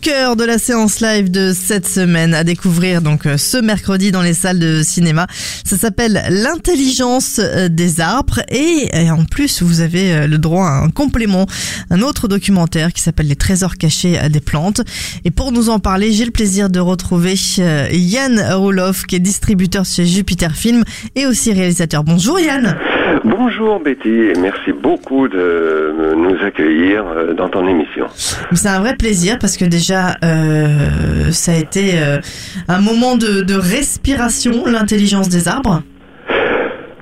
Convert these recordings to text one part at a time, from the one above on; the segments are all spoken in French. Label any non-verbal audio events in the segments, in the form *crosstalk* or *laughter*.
Cœur de la séance live de cette semaine à découvrir donc euh, ce mercredi dans les salles de cinéma. Ça s'appelle l'intelligence euh, des arbres et, en plus vous avez euh, le droit à un complément, un autre documentaire qui s'appelle les trésors cachés des plantes. Et pour nous en parler, j'ai le plaisir de retrouver Yann Roloff qui est distributeur chez Jupiter Film et aussi réalisateur. Bonjour Yann. Bonjour Betty et merci beaucoup de nous accueillir euh, dans ton émission. C'est un vrai plaisir parce que déjà, euh, ça a été euh, un moment de, de respiration, l'intelligence des arbres.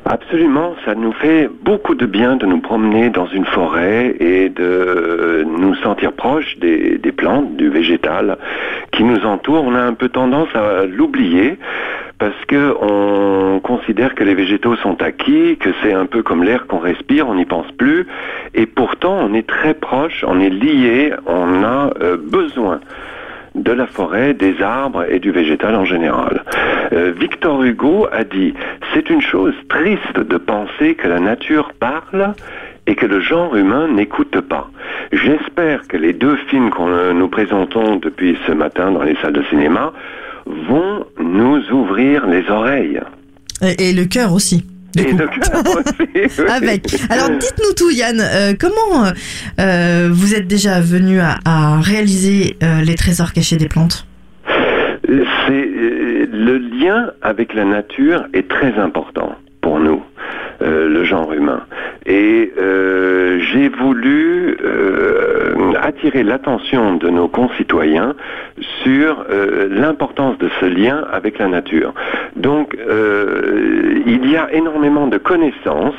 Absolument, ça nous fait beaucoup de bien de nous promener dans une forêt et de nous sentir proches des, des plantes, du végétal qui nous entoure. On a un peu tendance à l'oublier parce que on considère que les végétaux sont acquis, que c'est un peu comme l'air qu'on respire, on n'y pense plus, et pourtant on est très proche, on est lié, on a euh, besoin de la forêt, des arbres et du végétal en général. Euh, Victor Hugo a dit c'est une chose triste de penser que la nature parle et que le genre humain n'écoute pas. J'espère que les deux films qu'on euh, nous présentons depuis ce matin dans les salles de cinéma vont nous ouvrir les oreilles. Et, et le cœur aussi. Et le cœur *laughs* aussi, oui. Avec. Alors dites-nous tout Yann, euh, comment euh, vous êtes déjà venu à, à réaliser euh, les trésors cachés des plantes? C'est le lien avec la nature est très important pour nous, le genre humain. Et euh, j'ai voulu euh, attirer l'attention de nos concitoyens sur euh, l'importance de ce lien avec la nature. Donc, euh, il y a énormément de connaissances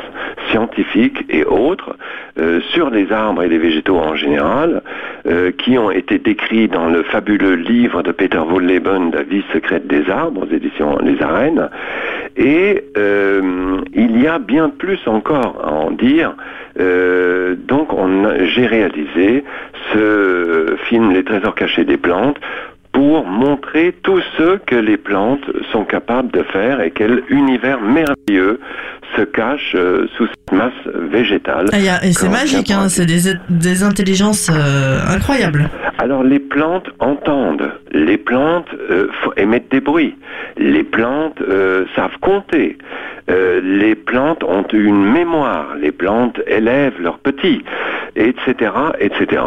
scientifiques et autres euh, sur les arbres et les végétaux en général, euh, qui ont été décrits dans le fabuleux livre de Peter Wohlleben, La vie secrète des arbres, aux éditions Les Arènes. Et euh, il y a bien plus encore à en dire. Euh, donc, j'ai réalisé ce film Les trésors cachés des plantes pour montrer tout ce que les plantes sont capables de faire et quel univers merveilleux se cache euh, sous cette masse végétale. Ah, Et c'est magique, hein, c'est des, des intelligences euh, incroyables. Alors les plantes entendent, les plantes euh, émettent des bruits, les plantes savent compter, les plantes ont une mémoire, les plantes élèvent leurs petits, etc., etc.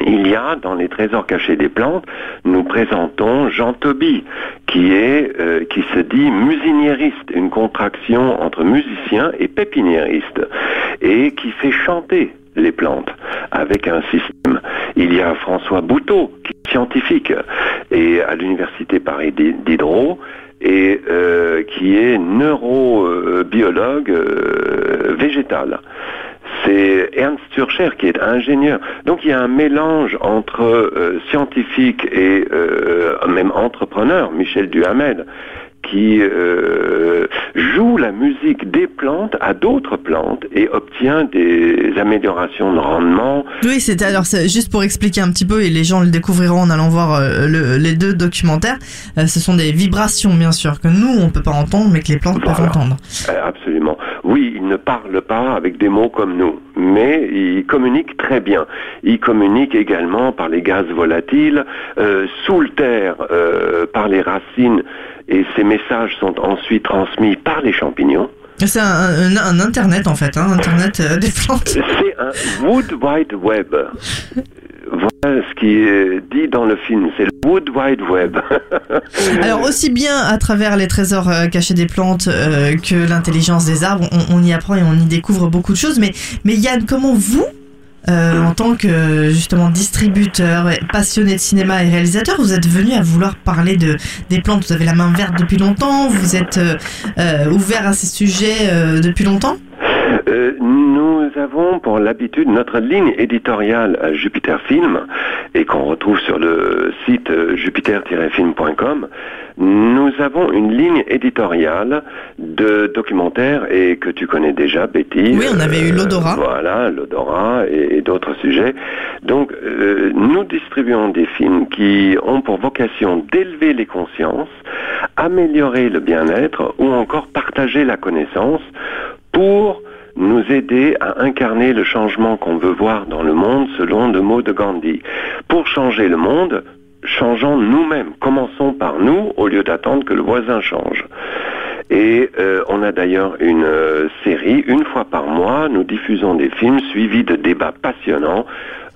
Il y a dans les trésors cachés des plantes, nous présentons Jean Toby, qui est, euh, qui se dit musiniériste, une contraction entre musicien et pépiniériste, et qui fait chanter les plantes avec un système. Il y a François Bouteau, qui est scientifique, et à l'université Paris Di- Diderot, et euh, qui est neurobiologue euh, végétal c'est Ernst Turcher qui est ingénieur. Donc il y a un mélange entre euh, scientifique et euh, même entrepreneur, Michel Duhamel, qui euh, joue la musique des plantes à d'autres plantes et obtient des améliorations de rendement. Oui, c'était alors c'est juste pour expliquer un petit peu et les gens le découvriront en allant voir euh, le- les deux documentaires. euh, ce sont des vibrations bien sûr que nous on peut pas entendre mais que les plantes peuvent entendre. Absolument. Oui, il ne parle pas avec des mots comme nous, mais il communique très bien. Il communique également par les gaz volatiles, euh, sous le terre, euh, par les racines, et ces messages sont ensuite transmis par les champignons. C'est un, un- un internet en fait, hein, internet euh, des plantes. C'est un Wood Wide Web. *laughs* Ce qui est dit dans le film, c'est le Wood Wide Web. *laughs* Alors aussi bien à travers les trésors euh, cachés des plantes euh, que l'intelligence des arbres, on, y apprend et on y découvre beaucoup de choses. Mais, Yann, comment vous, euh, en tant que justement distributeur, passionné de cinéma et réalisateur, vous êtes venu à vouloir parler de des plantes? Vous avez la main verte depuis longtemps. Vous êtes ouvert à ces sujets depuis longtemps? Euh, nous avons pour l'habitude notre ligne éditoriale à Jupiter Film et qu'on retrouve sur le site euh, jupiter-film.com. Nous avons une ligne éditoriale de documentaires et que tu connais déjà, Betty. Oui, on avait eu l'odorat. Voilà, l'odorat et, et d'autres sujets. Donc, euh, nous distribuons des films qui ont pour vocation d'élever les consciences, améliorer le bien-être ou encore partager la connaissance pour nous aider à incarner le changement qu'on veut voir dans le monde selon le mot de Gandhi. Pour changer le monde, changeons nous-mêmes. Commençons par nous au lieu d'attendre que le voisin change. Et euh, on a d'ailleurs une euh, série, une fois par mois, nous diffusons des films suivis de débats passionnants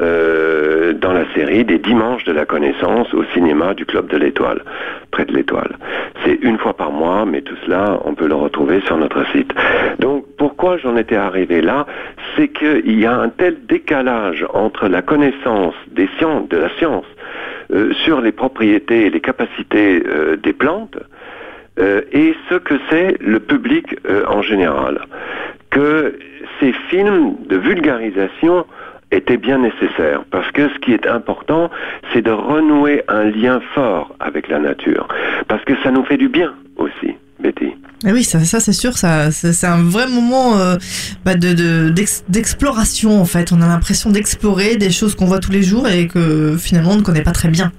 euh, dans la série des dimanches de la connaissance au cinéma du Club de l'Étoile, près de l'Étoile. C'est une fois par mois, mais tout cela, on peut le retrouver sur notre site. Donc, pourquoi j'en étais arrivé là? C'est qu'il y a un tel décalage entre la connaissance des sciences, de la science, sur les propriétés et les capacités des plantes, euh, et ce que c'est le public euh, en général. Que ces films de vulgarisation étaient bien nécessaires parce que ce qui est important, c'est de renouer un lien fort avec la nature parce que ça nous fait du bien aussi, Betty. Eh oui, ça, ça c'est sûr, ça, c'est un vrai moment euh, bah, de de- d'ex- d'exploration en fait. On a l'impression d'explorer des choses qu'on voit tous les jours et que finalement on ne connaît pas très bien.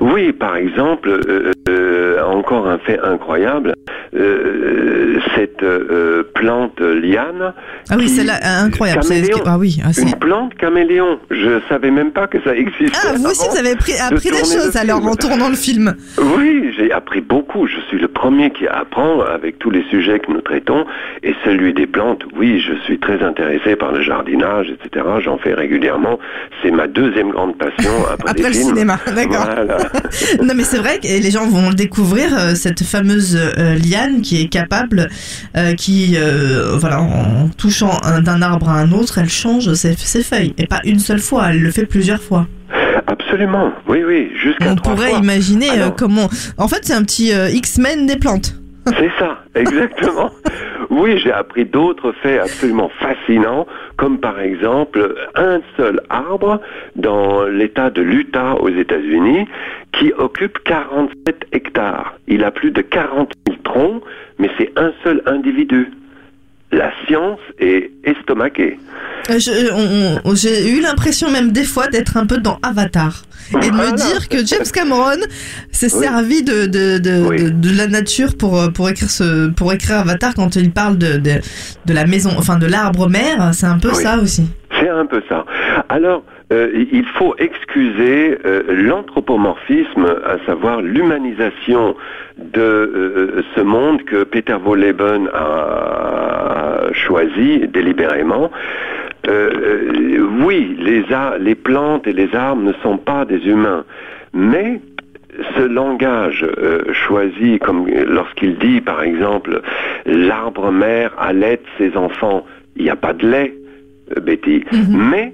Oui, par exemple, euh, euh, encore un fait incroyable, euh, cette euh, plante liane. Ah oui, c'est incroyable. Ah oui, ah, Une plante caméléon. Je savais même pas que ça existait. Ah, vous aussi vous avez de appris des choses alors en tournant le film. Oui, j'ai appris beaucoup. Je suis le premier qui apprend avec tous les sujets que nous traitons. Et celui des plantes, oui, je suis très intéressé par le jardinage, etc. J'en fais régulièrement. C'est ma deuxième grande passion *laughs* après, Après les le films. cinéma, d'accord. Voilà. *laughs* Non mais c'est vrai que les gens vont le découvrir euh, cette fameuse euh, liane qui est capable, euh, qui voilà en touchant un- d'un arbre à un autre, elle change ses, ses feuilles et pas une seule fois, elle le fait plusieurs fois. Absolument. Oui, oui. Jusqu'à On pourrait fois. imaginer euh, comment. En fait, c'est un petit euh, X-Men des plantes. *laughs* C'est ça, exactement. Oui, j'ai appris d'autres faits absolument fascinants, comme par exemple un seul arbre dans l'État de l'Utah aux États-Unis qui occupe 47 hectares. Il a plus de 40 000 troncs, mais c'est un seul individu. La science est estomaquée. Euh, on- J'ai eu l'impression même des fois d'être un peu dans Avatar et de me dire que James Cameron s'est Oui. servi de de, de, Oui. de, de la nature pour euh, pour écrire ce pour écrire Avatar quand il parle de de, de la maison, enfin de l'arbre mère. C'est un peu Oui. ça aussi. C'est un peu ça. Alors, euh, il faut excuser euh, l'anthropomorphisme, à savoir l'humanisation de euh, ce monde que Peter Wolleben a choisi délibérément. Oui, les, plantes et les arbres ne sont pas des humains, mais ce langage choisi, comme lorsqu'il dit par exemple l'arbre mère allait ses enfants, il n'y a pas de lait, Betty, mais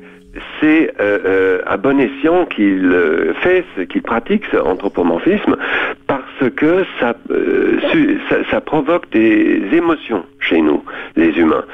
c'est euh, euh, à bon escient qu'il euh, fait, qu'il pratique ce anthropomorphisme que ça, euh, ça, provoque des émotions chez nous, les humains.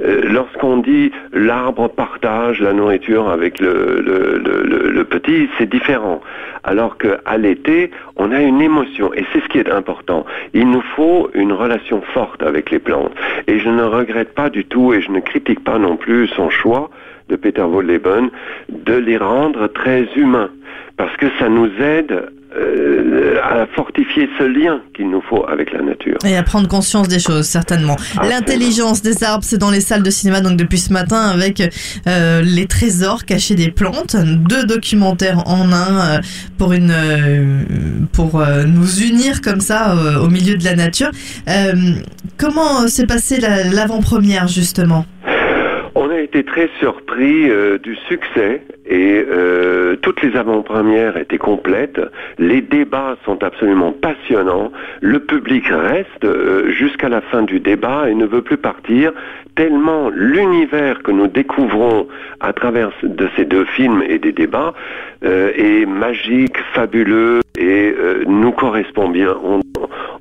Euh, Lorsqu'on dit l'arbre partage la nourriture avec le petit, c'est différent. Alors qu'à l'été, on a une émotion et c'est ce qui est important. Il nous faut une relation forte avec les plantes. Et je ne regrette pas du tout et je ne critique pas non plus son choix de Peter Wolleben de les rendre très humains parce que ça nous aide euh, à fortifier ce lien qu'il nous faut avec la nature. Et à prendre conscience des choses, certainement. L'intelligence des arbres, c'est dans les salles de cinéma, donc depuis ce matin, avec euh, les trésors cachés des plantes, deux documentaires en un euh, pour une pour nous unir comme ça au milieu de la nature. Comment s'est passée la- l'avant-première justement? Été très surpris euh, du succès et euh, toutes les avant-premières étaient complètes. Les débats sont absolument passionnants. Le public reste euh, jusqu'à la fin du débat et ne veut plus partir tellement l'univers que nous découvrons à travers de ces deux films et des débats est magique, fabuleux et nous correspond bien. On,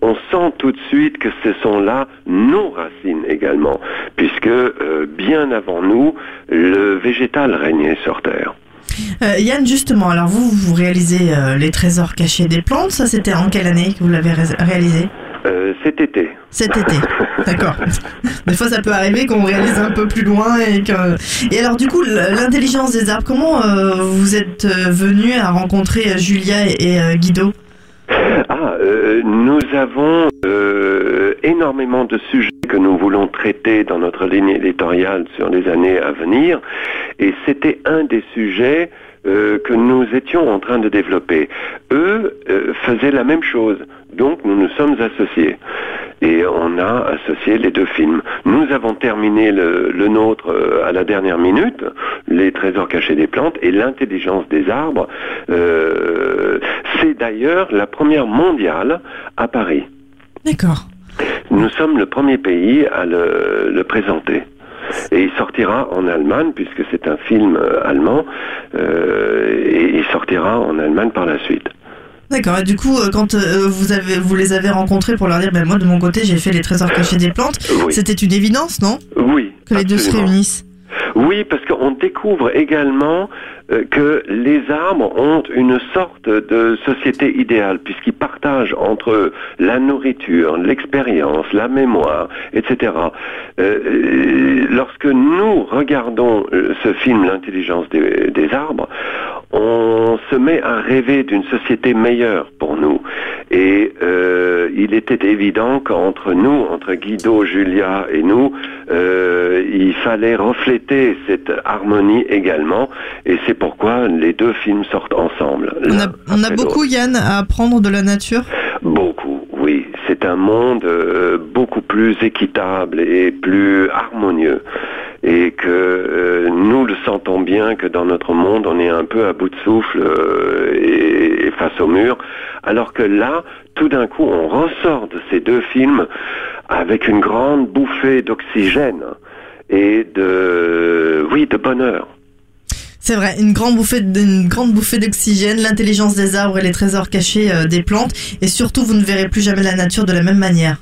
on sent tout de suite que ce sont là nos racines également, puisque bien avant nous, le végétal régnait sur Terre. Euh, Yann, justement, alors vous, vous réalisez euh, les trésors cachés des plantes. Ça, c'était en quelle année que vous l'avez réalisé? Euh, Cet été. Cet été, *laughs* d'accord. Des fois, ça peut arriver qu'on réalise un peu plus loin et que. Et alors, du coup, l'intelligence des arbres. Comment vous êtes venu à rencontrer Julia et, Guido? Ah, nous avons énormément de sujets que nous voulons traiter dans notre ligne éditoriale sur les années à venir. Et c'était un des sujets euh, que nous étions en train de développer. Eux euh, faisaient la même chose, donc nous nous sommes associés. Et on a associé les deux films. Nous avons terminé le, le nôtre euh, à la dernière minute, Les trésors cachés des plantes et l'intelligence des arbres. C'est d'ailleurs la première mondiale à Paris. D'accord. Nous sommes le premier pays à le, présenter. Et il sortira en Allemagne, puisque c'est un film euh, allemand, euh, et il sortira en Allemagne par la suite. D'accord. Et du coup, euh, quand vous avez, vous les avez rencontrés pour leur dire, ben moi de mon côté, j'ai fait les trésors cachés des plantes, c'était une évidence, non? Oui. Que les deux se réunissent. Oui, parce qu'on découvre également euh, que les arbres ont une sorte de société idéale, puisqu'ils partagent entre eux la nourriture, l'expérience, la mémoire, etc. Euh, lorsque nous regardons euh, ce film, L'intelligence des, arbres, on se met à rêver d'une société meilleure pour nous. Et il était évident qu'entre nous, entre Guido, Julia et nous, il fallait refléter cette harmonie également. Et c'est pourquoi les deux films sortent ensemble. On a, beaucoup, Yann, à apprendre de la nature? Beaucoup, oui. C'est un monde euh, beaucoup plus équitable et plus harmonieux. Et que euh, nous le sentons bien que dans notre monde, on est un peu à bout de souffle euh, et, face au mur. Alors que là, tout d'un coup, on ressort de ces deux films avec une grande bouffée d'oxygène et de, oui, de bonheur. C'est vrai, une grande bouffée, une grande bouffée d'oxygène, l'intelligence des arbres et les trésors cachés euh, des plantes, et surtout vous ne verrez plus jamais la nature de la même manière.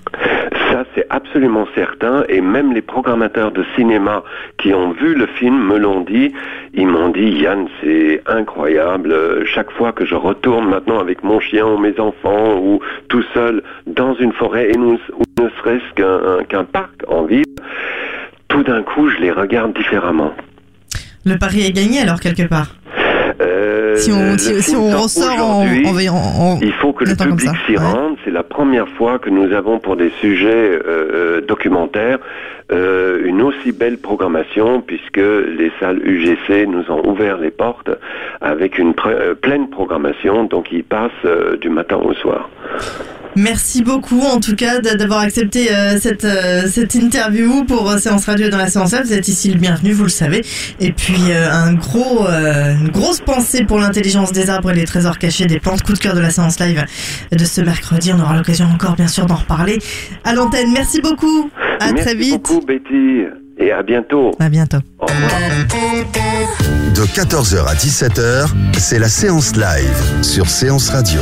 Ça, c'est absolument certain, et même les programmateurs de cinéma qui ont vu le film me l'ont dit. Ils m'ont dit, Yann, c'est incroyable. Chaque fois que je retourne maintenant avec mon chien ou mes enfants ou tout seul dans une forêt, et nous, ou ne serait-ce qu'un parc en ville, tout d'un coup, je les regarde différemment. Le pari est gagné alors quelque part euh, si on, si, on ressort en, en, Il faut que le public s'y rende. C'est la première fois que nous avons pour des sujets euh, euh, documentaires une aussi belle programmation puisque les salles UGC nous ont ouvert les portes avec une pleine programmation. Donc ils passent du matin au soir. Merci beaucoup en tout cas d'avoir accepté euh, cette, euh, cette interview pour euh, Séance Radio dans la séance Vous êtes ici le bienvenu, vous le savez. Et puis un gros, une grosse pensée pour l'intelligence des arbres et les trésors cachés des plantes. Coup de cœur de la séance live de ce mercredi. On aura l'occasion encore bien sûr d'en reparler à l'antenne. Merci beaucoup. À très vite. Merci beaucoup Betty et à bientôt. À bientôt. De 14h à 17h, c'est la séance live sur Séance Radio.